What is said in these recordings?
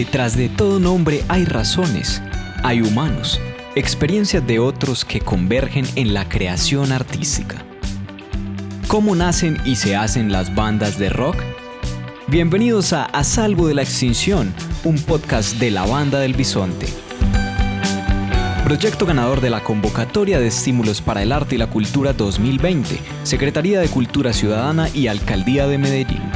Detrás de todo nombre hay razones, hay humanos, experiencias de otros que convergen en la creación artística. ¿Cómo nacen y se hacen las bandas de rock? Bienvenidos a A Salvo de la Extinción, un podcast de la Banda del Bisonte. Proyecto ganador de la Convocatoria de Estímulos para el Arte y la Cultura 2020, Secretaría de Cultura Ciudadana y Alcaldía de Medellín.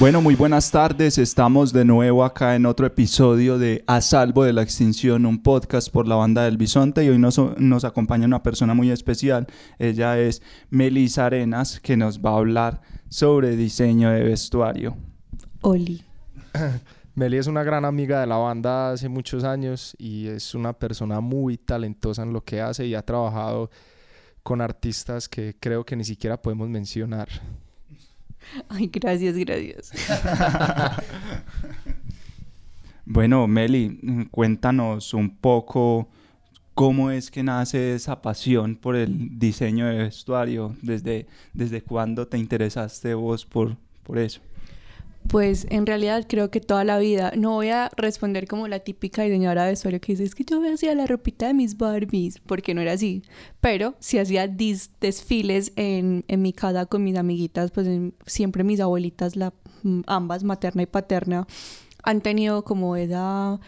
Bueno, muy buenas tardes. Estamos de nuevo acá en otro episodio de A Salvo de la Extinción, un podcast por la banda del Bisonte. Y hoy nos, nos acompaña una persona muy especial. Ella es Melisa Arenas, que nos va a hablar sobre diseño de vestuario. Oli. Meli es una gran amiga de la banda hace muchos años y es una persona muy talentosa en lo que hace y ha trabajado con artistas que creo que ni siquiera podemos mencionar. Ay, gracias, gracias. bueno, Meli, cuéntanos un poco cómo es que nace esa pasión por el diseño de vestuario, desde, desde cuándo te interesaste vos por, por eso. Pues en realidad creo que toda la vida, no voy a responder como la típica diseñadora de vestuario que dice, es que yo hacía la ropita de mis Barbies, porque no era así, pero si hacía desfiles en, en, mi casa con mis amiguitas, pues siempre mis abuelitas, ambas materna y paterna, han tenido como esa,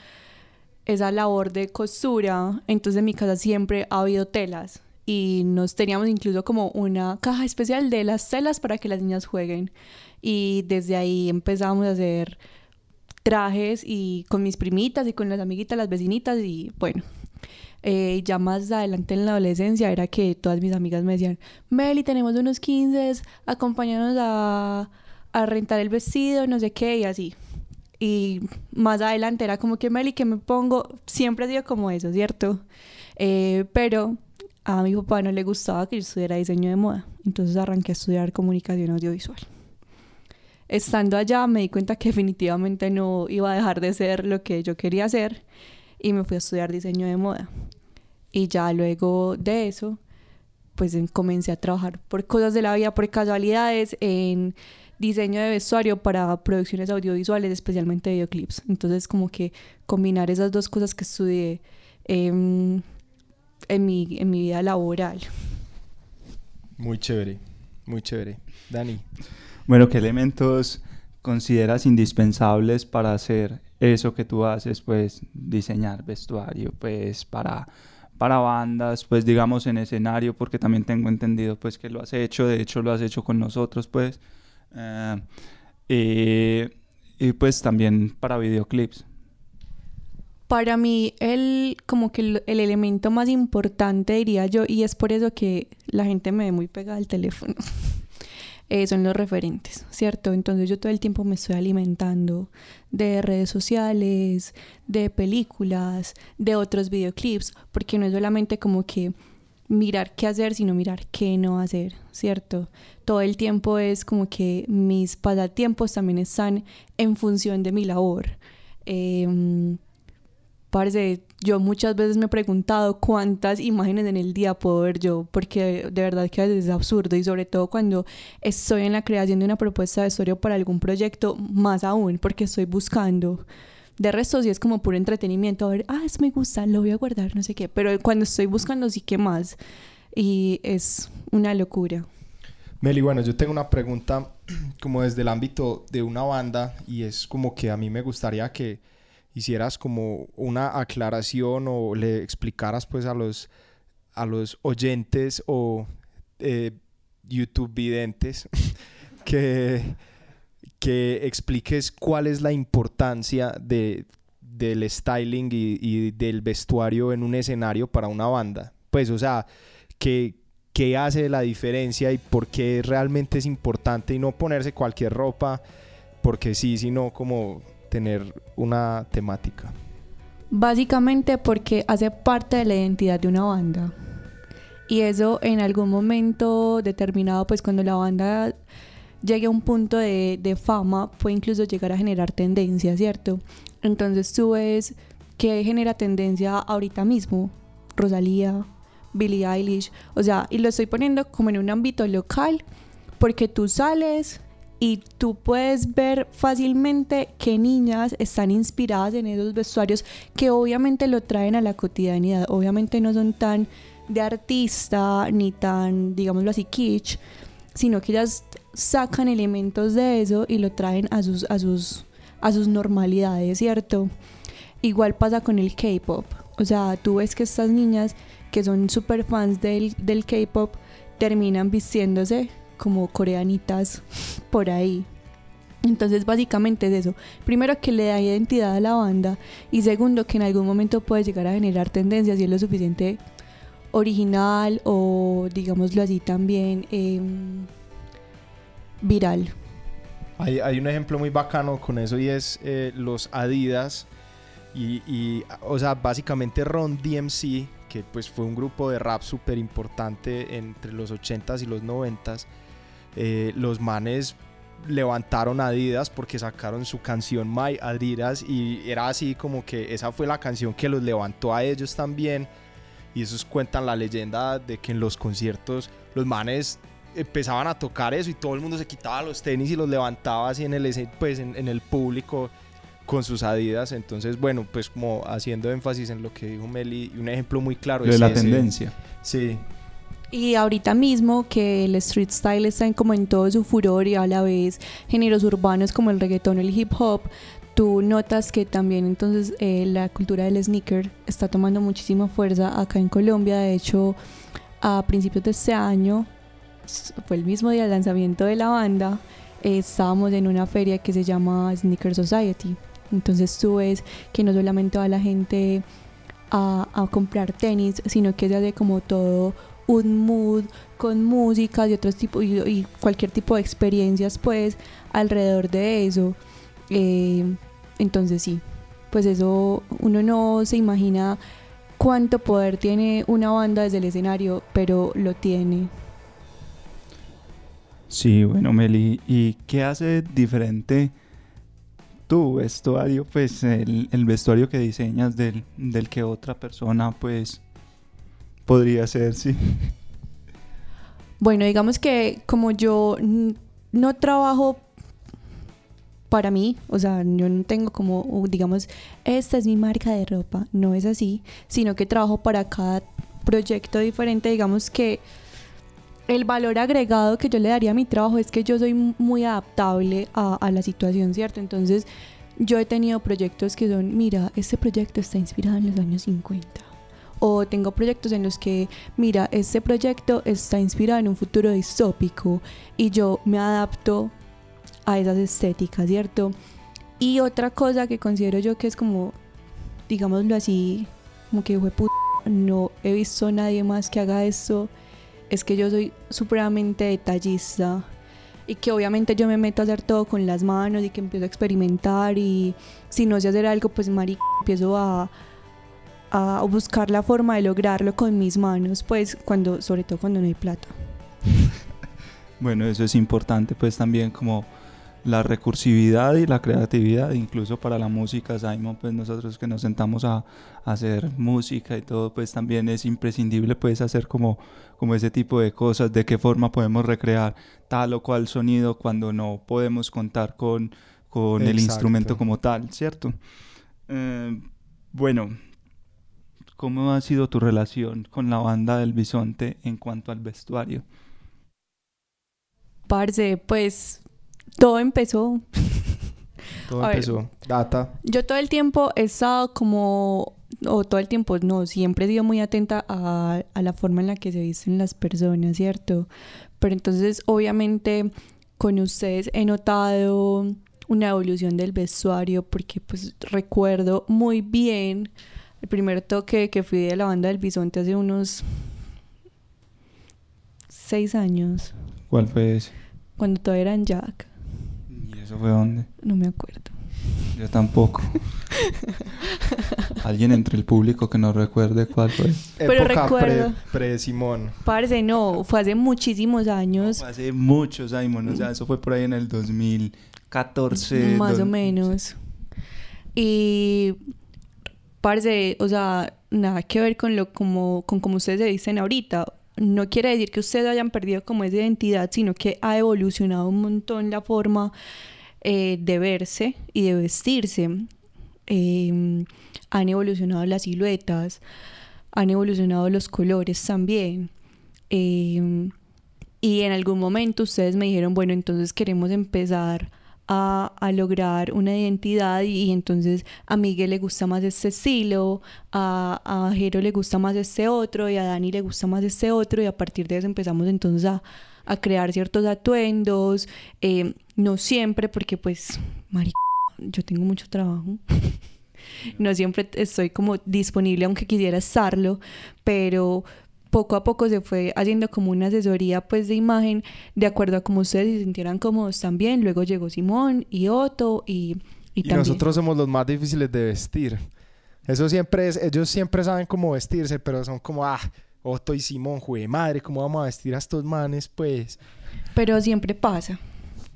esa labor de costura, entonces en mi casa siempre ha habido telas y nos teníamos incluso como una caja especial de las telas para que las niñas jueguen y desde ahí empezamos a hacer trajes y con mis primitas y con las amiguitas, las vecinitas y bueno, eh, ya más adelante en la adolescencia era que todas mis amigas me decían, Meli, tenemos unos 15, acompáñanos a, a rentar el vestido, no sé qué, y así. Y más adelante era como que Meli, que me pongo, siempre ha sido como eso, ¿cierto? Eh, pero a mi papá no le gustaba que yo estudiara diseño de moda, entonces arranqué a estudiar comunicación audiovisual estando allá me di cuenta que definitivamente no iba a dejar de ser lo que yo quería hacer y me fui a estudiar diseño de moda. Y ya luego de eso, pues comencé a trabajar por cosas de la vida, por casualidades, en diseño de vestuario para producciones audiovisuales, especialmente videoclips. Entonces, como que combinar esas dos cosas que estudié en, mi, en mi vida laboral. Muy chévere, muy chévere. Dani. Bueno, ¿qué elementos consideras indispensables para hacer eso que tú haces, pues diseñar vestuario, pues para, para bandas, pues digamos en escenario, porque también tengo entendido pues que lo has hecho, de hecho lo has hecho con nosotros, pues, eh, y, pues también para videoclips. Para mí, el, como que el, el, elemento más importante, diría yo, y es por eso que la gente me ve muy pegada al teléfono, eh, son los referentes, ¿cierto? Entonces yo todo el tiempo me estoy alimentando de redes sociales, de películas, de otros videoclips, porque no es solamente como que mirar qué hacer, sino mirar qué no hacer, ¿cierto? Todo el tiempo es como que mis pasatiempos también están en función de mi labor. Eh, Parce, yo muchas veces me he preguntado cuántas imágenes en el día puedo ver yo, porque de verdad que es absurdo y sobre todo cuando estoy en la creación de una propuesta de historia para algún proyecto, más aún, porque estoy buscando. De resto, sí es como puro entretenimiento, a ver, ah, eso me gusta, lo voy a guardar, no sé qué, pero cuando estoy buscando sí que más y es una locura. Meli, bueno, yo tengo una pregunta como desde el ámbito de una banda y es como que a mí me gustaría que hicieras como una aclaración o le explicaras pues a los, a los oyentes o eh, YouTube videntes que, que expliques cuál es la importancia de, del styling y, del vestuario en un escenario para una banda. Pues, o sea, que, qué hace la diferencia y por qué realmente es importante y no ponerse cualquier ropa porque sí, sino como tener una temática? Básicamente porque hace parte de la identidad de una banda. Y eso en algún momento determinado, pues cuando la banda llegue a un punto de, fama, puede incluso llegar a generar tendencia, ¿cierto? Entonces tú ves que genera tendencia ahorita mismo. Rosalía, Billie Eilish. O sea, y lo estoy poniendo como en un ámbito local porque tú sales y tú puedes ver fácilmente qué niñas están inspiradas en esos vestuarios que obviamente lo traen a la cotidianidad, obviamente no son tan de artista ni tan, digámoslo así, kitsch, sino que ellas sacan elementos de eso y lo traen a sus, a sus, a sus normalidades, ¿cierto? Igual pasa con el K-pop. O sea, tú ves que estas niñas que son súper fans del, del K-pop terminan vistiéndose como coreanitas por ahí. Entonces básicamente es eso. Primero que le da identidad a la banda y segundo que en algún momento puede llegar a generar tendencias y es lo suficiente original o digámoslo así también em, viral. Hay, hay, un ejemplo muy bacano con eso y es eh, los Adidas y, y, o sea, básicamente Ron DMC, que pues fue un grupo de rap súper importante entre los 80s y los 90s, eh, los manes levantaron Adidas porque sacaron su canción My Adidas y era así como que esa fue la canción que los levantó a ellos también y esos cuentan la leyenda de que en los conciertos los manes empezaban a tocar eso y todo el mundo se quitaba los tenis y los levantaba así en el, pues, en, el público con sus adidas. Entonces, bueno, pues como haciendo énfasis en lo que dijo Meli, un ejemplo muy claro de la tendencia. Sí. Y ahorita mismo que el street style está en como en todo su furor y a la vez géneros urbanos como el reggaetón, el hip hop, tú notas que también entonces eh, la cultura del sneaker está tomando muchísima fuerza acá en Colombia. De hecho, a principios de este año fue el mismo día del lanzamiento de la banda, estábamos en una feria que se llama Sneaker Society. Entonces tú ves que no solamente va la gente a, comprar tenis, sino que se hace como todo un mood con música y otros tipos y, cualquier tipo de experiencias pues alrededor de eso. Eh, entonces sí, pues eso uno no se imagina cuánto poder tiene una banda desde el escenario, pero lo tiene. Sí, bueno, Meli, ¿y qué hace diferente tu vestuario, pues el, vestuario que diseñas del, del, que otra persona, pues, podría ser, sí? Bueno, digamos que como yo no trabajo para mí, o sea, yo no tengo como, digamos, esta es mi marca de ropa, no es así, sino que trabajo para cada proyecto diferente, digamos que el valor agregado que yo le daría a mi trabajo es que yo soy muy adaptable a, la situación, ¿cierto? Entonces, yo he tenido proyectos que son, mira, este proyecto está inspirado en los años 50. O tengo proyectos en los que, mira, este proyecto está inspirado en un futuro distópico y yo me adapto a esas estéticas, ¿cierto? Y otra cosa que considero yo que es como, digámoslo así, como que, no he visto a nadie más que haga esto es que yo soy supremamente detallista y que obviamente yo me meto a hacer todo con las manos y que empiezo a experimentar y si no sé hacer algo pues marica empiezo a, a buscar la forma de lograrlo con mis manos pues cuando sobre todo cuando no hay plata bueno eso es importante pues también como la recursividad y la creatividad, incluso para la música, Simon, pues nosotros que nos sentamos a, hacer música y todo, pues también es imprescindible pues hacer como, como ese tipo de cosas, de qué forma podemos recrear tal o cual sonido cuando no podemos contar con, con el instrumento como tal, ¿cierto? Eh, bueno, ¿cómo ha sido tu relación con la banda del Bisonte en cuanto al vestuario? Parce, pues todo empezó. Todo empezó. Data. Yo todo el tiempo he estado como, o todo el tiempo, no, siempre he sido muy atenta a, a la forma en la que se visten las personas, ¿cierto? Pero entonces, obviamente, con ustedes he notado una evolución del vestuario porque pues recuerdo muy bien el primer toque que fui de la banda del bisonte hace unos seis años. ¿Cuál fue ese? Cuando todavía eran Jack. ¿Eso fue dónde? No me acuerdo. Yo tampoco. Alguien entre el público que no recuerde cuál fue. Pero recuerdo. Pre, Simón. Parece, no, fue hace muchísimos años. fue hace muchos años, o sea, eso fue por ahí en el 2014. Más o menos. Y parece, o sea, nada que ver con lo como con como ustedes se dicen ahorita. no quiere decir que ustedes hayan perdido como esa identidad, sino que ha evolucionado un montón la forma eh, de verse y de vestirse. Em, han evolucionado las siluetas, han evolucionado los colores también. Em, y en algún momento ustedes me dijeron, bueno, entonces queremos empezar a, lograr una identidad y, entonces a Miguel le gusta más este estilo, a, a Jero le gusta más este otro y a Dani le gusta más este otro y a partir de eso empezamos entonces a, a crear ciertos atuendos, eh, no siempre porque pues, marica, yo tengo mucho trabajo. no siempre estoy como disponible aunque quisiera estarlo, pero poco a poco se fue haciendo como una asesoría pues de imagen de acuerdo a cómo ustedes se sintieran cómodos también. Luego llegó Simón y Otto y, y, nosotros somos los más difíciles de vestir. Eso siempre es, ellos siempre saben cómo vestirse, pero son como, ah, Otto y Simón, jue madre, ¿cómo vamos a vestir a estos manes? Pues. Pero siempre pasa.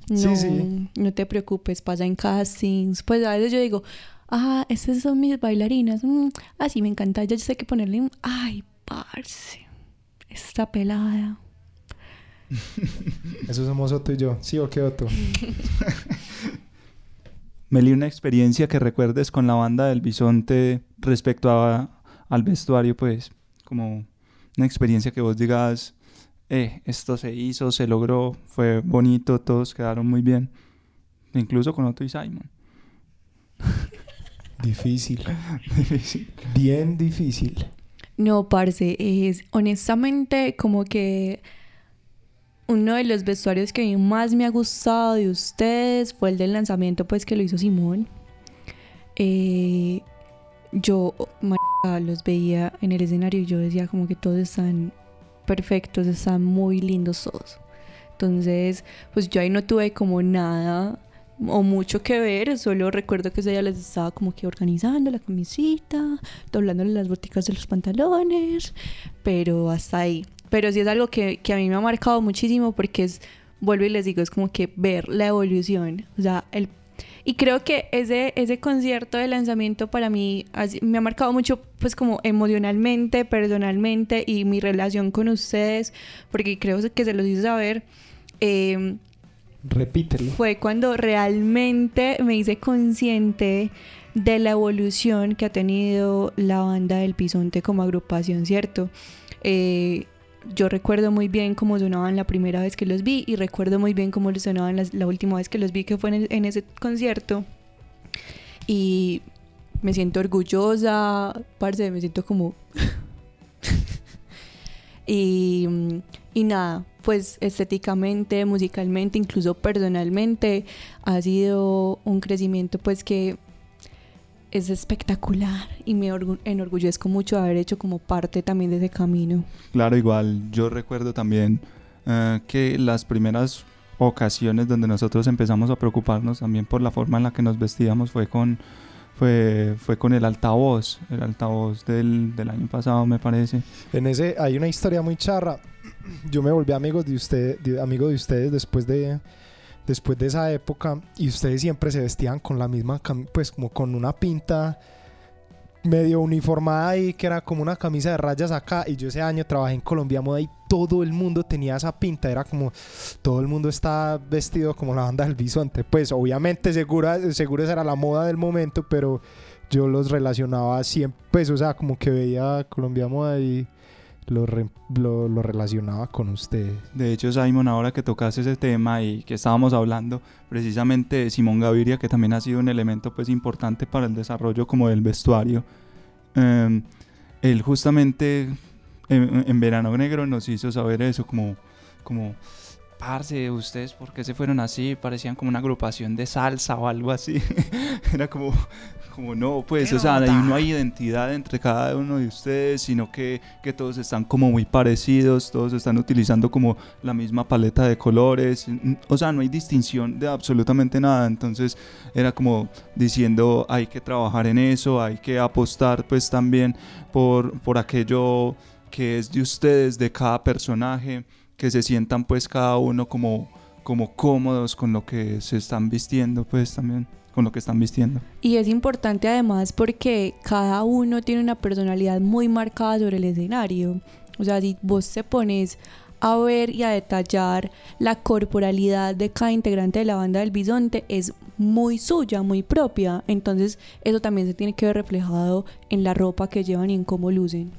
No, sí, sí. no te preocupes, pasa en castings. Pues a veces yo digo, ah, estas son mis bailarinas. Mm, ah, sí, me encanta. Ya sé que ponerle un, ay, parce esta pelada. Eso somos Otto y yo. ¿Sí o qué, Otto? Meli, una experiencia que recuerdes con la banda del Bisonte respecto a, al vestuario, pues, como una experiencia que vos digas, eh, esto se hizo, se logró, fue bonito, todos quedaron muy bien. Incluso con Otto y Simon. Difícil. difícil. Bien difícil. No, parce, es honestamente como que uno de los vestuarios que más me ha gustado de ustedes fue el del lanzamiento, pues que lo hizo Simón. Eh, yo los veía en el escenario y yo decía como que todos están perfectos, están muy lindos todos. Entonces, pues yo ahí no tuve como nada o mucho que ver, solo recuerdo que ese día les estaba como que organizando la camisita, doblándole las boticas de los pantalones, pero hasta ahí. Pero sí es algo que, que a mí me ha marcado muchísimo porque es, vuelvo y les digo, es como que ver la evolución, o sea, el y creo que ese, ese concierto de lanzamiento para mí me ha marcado mucho, pues como emocionalmente, personalmente y mi relación con ustedes, porque creo que se los hice saber. Eh, Repítelo. Fue cuando realmente me hice consciente de la evolución que ha tenido la banda del Pisonte como agrupación, ¿cierto? Eh, yo recuerdo muy bien cómo sonaban la primera vez que los vi y recuerdo muy bien cómo sonaban la, última vez que los vi, que fue en, en ese concierto. Y me siento orgullosa, parce, me siento como... y, y nada, pues estéticamente, musicalmente, incluso personalmente, ha sido un crecimiento pues que es espectacular y me enorgullezco mucho de haber hecho como parte también de ese camino. Claro, igual yo recuerdo también eh, que las primeras ocasiones donde nosotros empezamos a preocuparnos también por la forma en la que nos vestíamos fue con fue, fue con el altavoz, el altavoz del, del año pasado me parece. En ese hay una historia muy charra yo me volví amigo de, usted, amigo de ustedes después de, después de esa época y ustedes siempre se vestían con la misma, pues como con una pinta medio uniformada ahí, que era como una camisa de rayas acá. Y yo ese año trabajé en Colombia Moda y todo el mundo tenía esa pinta. Era como todo el mundo está vestido como la banda del bisonte. Pues obviamente segura, seguro esa era la moda del momento, pero yo los relacionaba siempre, pues o sea, como que veía Colombia Moda y lo, lo, relacionaba con usted. De hecho, Simon, ahora que tocaste ese tema y que estábamos hablando precisamente de Simón Gaviria, que también ha sido un elemento pues importante para el desarrollo como del vestuario, em, él justamente en, en, Verano Negro nos hizo saber eso, como, como parce, ustedes por qué se fueron así, parecían como una agrupación de salsa o algo así. Era como, como no, pues, o sea, no hay identidad entre cada uno de ustedes, sino que, que, todos están como muy parecidos, todos están utilizando como la misma paleta de colores, o sea, no hay distinción de absolutamente nada, entonces era como diciendo hay que trabajar en eso, hay que apostar pues también por, por aquello que es de ustedes, de cada personaje que se sientan pues cada uno como, como cómodos con lo que se están vistiendo pues también con lo que están vistiendo. Y es importante además porque cada uno tiene una personalidad muy marcada sobre el escenario. O sea, si vos te pones a ver y a detallar la corporalidad de cada integrante de la banda del bisonte es muy suya, muy propia. Entonces eso también se tiene que ver reflejado en la ropa que llevan y en cómo lucen.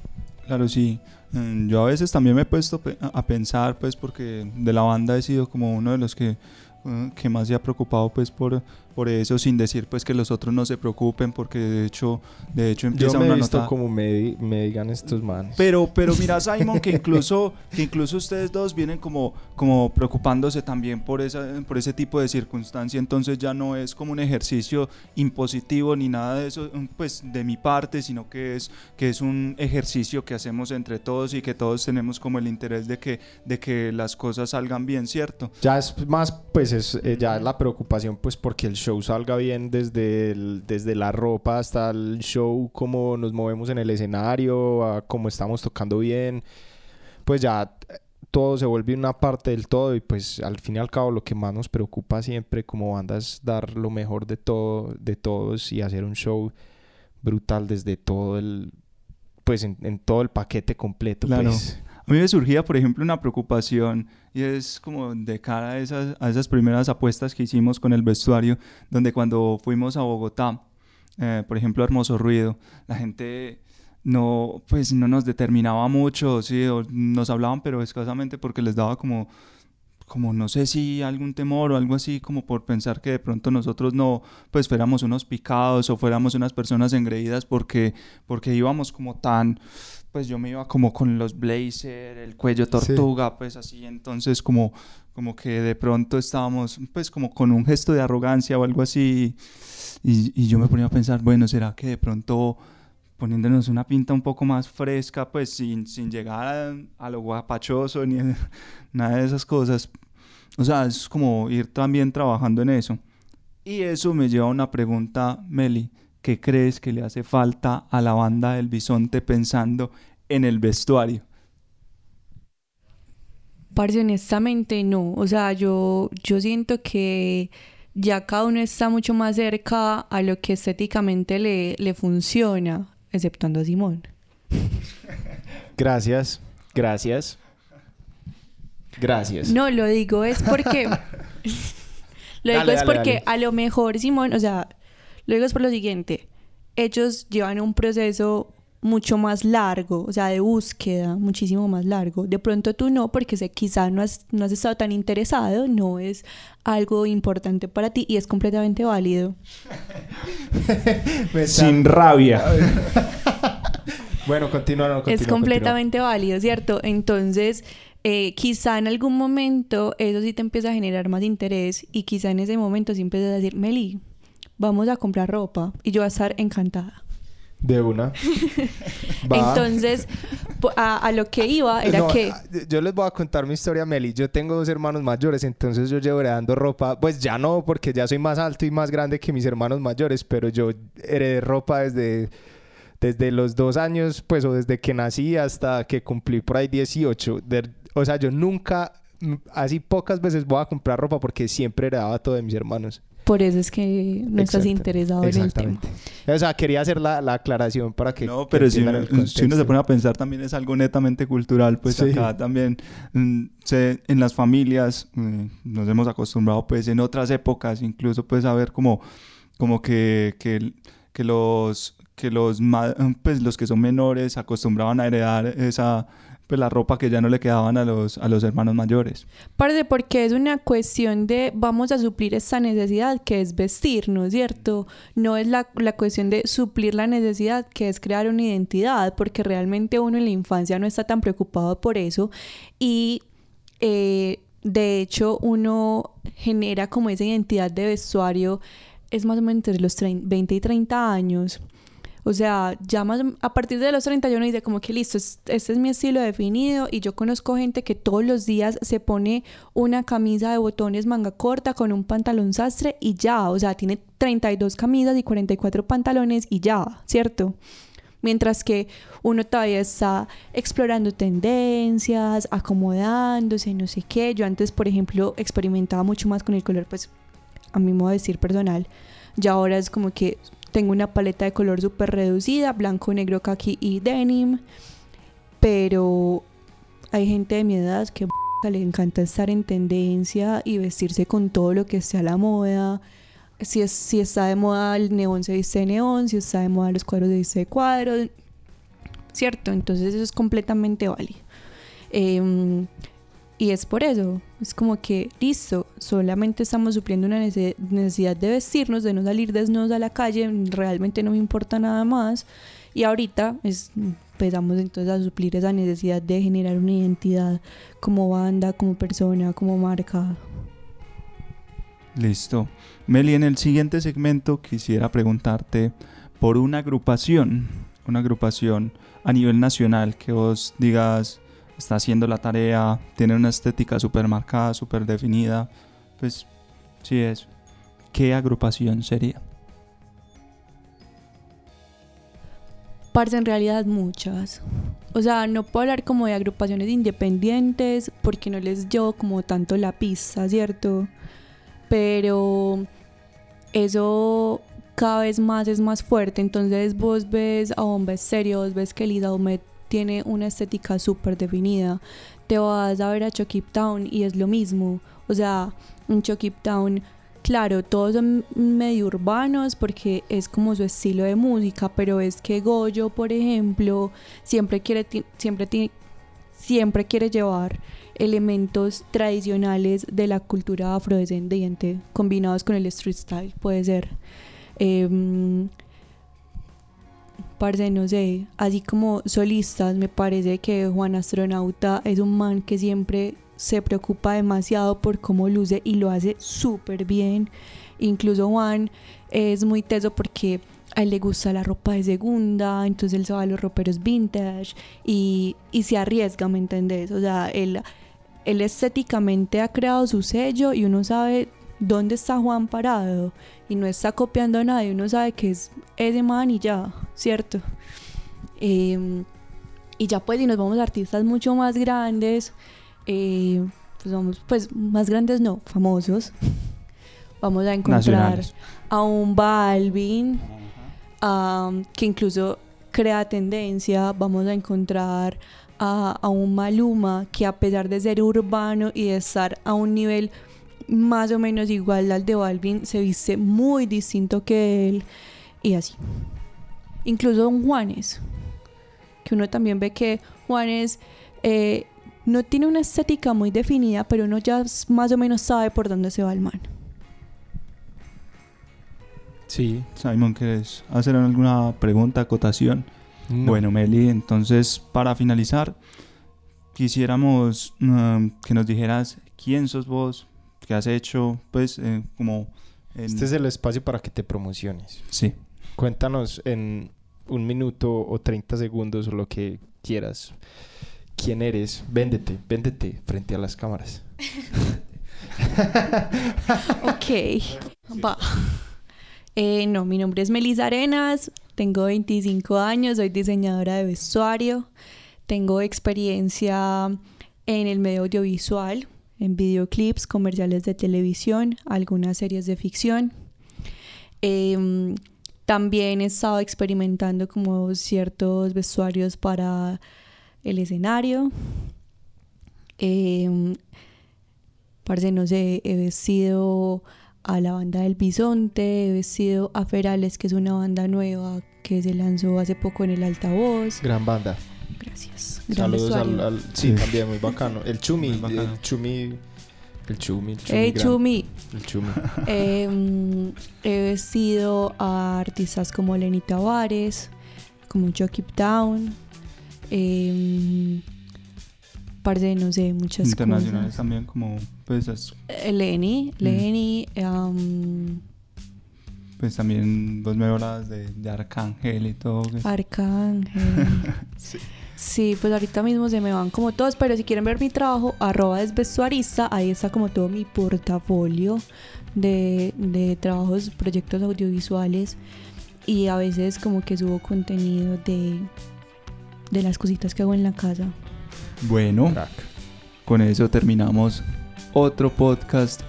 Claro, sí. Mm, Yo a veces también me he puesto a pensar, pues, porque de la banda he sido como uno de los que, eh, que más se ha preocupado, pues, por, por eso, sin decir, pues, que los otros no se preocupen, porque de hecho, de hecho Yo empieza me una he visto nota... como me, me digan estos manes. Pero, pero mira, Simon, que incluso, que incluso ustedes dos vienen como, como preocupándose también por, esa, por ese tipo de circunstancia, entonces ya no es como un ejercicio impositivo ni nada de eso, mm, pues de mi parte, sino que es, que es un ejercicio que hacemos entre todos y que todos tenemos como el interés de que, de que las cosas salgan bien, ¿cierto? Ya es más, pues es, eh, ya es la preocupación, pues porque el show salga bien desde, el- desde la ropa hasta el show, cómo nos movemos en el escenario, a cómo estamos tocando bien. Pues ya eh, todo se vuelve una parte del todo y pues al fin y al cabo lo que más nos preocupa siempre como banda es dar lo mejor de todo, de todos y hacer un show brutal desde todo el, pues en, en todo el paquete completo. Claro. pues. A mí me surgía, por ejemplo, una preocupación y es como de cara a esas, primeras apuestas que hicimos con el vestuario, donde cuando fuimos a Bogotá, eh, por ejemplo, Hermoso Ruido, la gente no, pues no nos determinaba mucho, sí, o nos hablaban, pero escasamente porque les daba como, como no sé si algún temor o algo así, como por pensar que de pronto nosotros no, pues fuéramos unos picados o fuéramos unas personas engreídas porque, porque íbamos como tan, pues yo me iba como con los blazer, el cuello tortuga, pues así, entonces como, como que de pronto estábamos pues como con un gesto de arrogancia o algo así. Y, y yo me ponía a pensar, bueno, ¿será que de pronto poniéndonos una pinta un poco más fresca, pues sin, sin llegar a, a lo guapachoso ni nada de esas cosas. O sea, es como ir también trabajando en eso. Y eso me lleva a una pregunta, Meli. ¿Qué crees que le hace falta a la banda del bisonte pensando en el vestuario? Parce, honestamente no. O sea, yo, yo siento que ya cada uno está mucho más cerca a lo que estéticamente le, le funciona, exceptuando a Simón. Gracias, gracias. Gracias. No, lo digo es porque. lo digo Dale, es dale, porque dale. a lo mejor, Simón, o sea, lo digo es por lo siguiente. Ellos llevan un proceso mucho más largo, o sea, de búsqueda, muchísimo más largo. De pronto tú no, porque sé, quizá no has, no has estado tan interesado, no es algo importante para ti y es completamente válido. Sin rabia. Bueno, continúa, no, continúa, es completamente válido, ¿cierto? Entonces, eh, quizá en algún momento eso sí te empieza a generar más interés y quizá en ese momento sí empiezas a decir, Meli, vamos a comprar ropa y yo voy a estar encantada. De una. Entonces, a, a lo que iba era No, que... Yo les voy a contar mi historia, Meli. Yo tengo dos hermanos mayores, entonces yo llevo heredando ropa. Pues ya no, porque ya soy más alto y más grande que mis hermanos mayores, pero yo heredé ropa desde, desde los dos años, pues, o desde que nací hasta que cumplí por ahí 18. De- o sea, yo nunca, así pocas veces voy a comprar ropa porque siempre heredaba todo de mis hermanos. Por eso es que no estás interesado en el tema. O sea, quería hacer la, la aclaración para que. No, que pero si entiendan uno, si uno se pone a pensar también es algo netamente cultural, pues Sí. acá también mm, se- en las familias mm, nos hemos acostumbrado pues en otras épocas incluso pues a ver como, como que, que, que los que los ma- pues los que son menores acostumbraban a heredar esa pues la ropa que ya no le quedaban a los a los hermanos mayores. Parte porque es una cuestión de vamos a suplir esta necesidad que es vestirnos, ¿cierto? No es la, la cuestión de suplir la necesidad que es crear una identidad, porque realmente uno en la infancia no está tan preocupado por eso y eh, de hecho uno genera como esa identidad de vestuario es más o menos entre los 30 20 y 30 años. O sea, ya más a partir de los 30 uno dice como que listo, es- este es mi estilo definido y yo conozco gente que todos los días se pone una camisa de botones manga corta con un pantalón sastre y ya, o sea, tiene 32 camisas y 44 pantalones y ya, ¿cierto? Mientras que uno todavía está explorando tendencias, acomodándose, no sé qué. Yo antes, por ejemplo, experimentaba mucho más con el color, pues a mi modo de decir personal. Ya ahora es como que tengo una paleta de color súper reducida, blanco, negro, kaki y denim. pero hay gente de mi edad que le encanta estar en tendencia y vestirse con todo lo que sea la moda. Si, es, si está de moda el neón se dice neón, si está de moda los cuadros se dice cuadros, ¿cierto? Entonces eso es completamente válido. Em, y es por eso, es como que, listo, solamente estamos supliendo una necesidad de vestirnos, de no salir desnudos a la calle, realmente no me importa nada más. Y ahorita es, empezamos entonces a suplir esa necesidad de generar una identidad como banda, como persona, como marca. Listo. Meli, en el siguiente segmento quisiera preguntarte por una agrupación, una agrupación a nivel nacional que vos digas está haciendo la tarea, tiene una estética súper marcada, súper definida, pues sí es. ¿Qué agrupación sería? Parce, en realidad muchas. O sea, no puedo hablar como de agrupaciones independientes porque no les llevo como tanto la pista, ¿cierto? Pero eso cada vez más es más fuerte. Entonces vos ves a Bomba vos ves que Lisa Omet tiene una estética súper definida. Te vas a ver a Chucky Town y es lo mismo. O sea, un Chucky Town, claro, todos son medio urbanos porque es como su estilo de música, pero es que Goyo, por ejemplo, siempre quiere, siempre siempre quiere llevar elementos tradicionales de la cultura afrodescendiente combinados con el street style, puede ser. Em, parce, no sé, así como solistas, me parece que Juan Astronauta es un man que siempre se preocupa demasiado por cómo luce y lo hace súper bien. Incluso Juan es muy teso porque a él le gusta la ropa de segunda, entonces él se va a los roperos vintage y, y se arriesga, ¿me entendés? O sea, él, él estéticamente ha creado su sello y uno sabe dónde está Juan parado y no está copiando a nadie, uno sabe que es ese man y ya, ¿cierto? Em, y ya pues, si nos vamos a artistas mucho más grandes, eh, pues vamos, pues más grandes no, famosos, vamos a encontrar a un Balvin, que incluso crea tendencia, vamos a encontrar a, a, un Maluma que a pesar de ser urbano y de estar a un nivel más o menos igual al de Balvin, se viste muy distinto que él y así. Incluso Don Juanes, que uno también ve que Juanes eh, no tiene una estética muy definida, pero uno ya más o menos sabe por dónde se va el man. Sí. Simon, ¿quieres hacer alguna pregunta, acotación? Bueno, Meli, entonces para finalizar, quisiéramos um, que nos dijeras quién sos vos, que has hecho, pues, eh, como... Este es el espacio para que te promociones. Sí. Cuéntanos en un minuto o 30 segundos o lo que quieras. ¿Quién eres? Véndete, véndete frente a las cámaras. ok, va. Eh, no, mi nombre es Melisa Arenas, tengo 25 años, soy diseñadora de vestuario, tengo experiencia en el medio audiovisual, en videoclips, comerciales de televisión, algunas series de ficción. Em, también he estado experimentando como ciertos vestuarios para el escenario. Eh, no sé, he vestido a la banda del Bisonte, he vestido a Ferales, que es una banda nueva que se lanzó hace poco en el altavoz. Gran banda. Gracias. Saludos al, Sí, también muy bacano. El Chumi, el Chumi. El Chumi. El Chumi. Chumi. El Chumi. Em, he vestido a artistas como Lenny Tavares, como Jockey Town. Eh, de, no sé, muchas Internacionales también, como. Pues, eh, Lenny. Mm. Lenny. pues también vos me hablas de, de Arcángel y todo. Arcángel. sí. Sí, pues ahorita mismo se me van como todos, pero si quieren ver mi trabajo, arroba desvestuarista, ahí está como todo mi portafolio de, de trabajos, proyectos audiovisuales y a veces como que subo contenido de, de las cositas que hago en la casa. Bueno, con eso terminamos otro podcast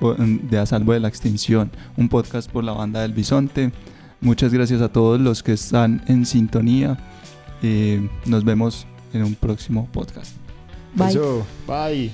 de A Salvo de la Extinción, un podcast por la banda del Bisonte. Muchas gracias a todos los que están en sintonía. Eh, nos vemos en un próximo podcast. Bye. Eso, bye.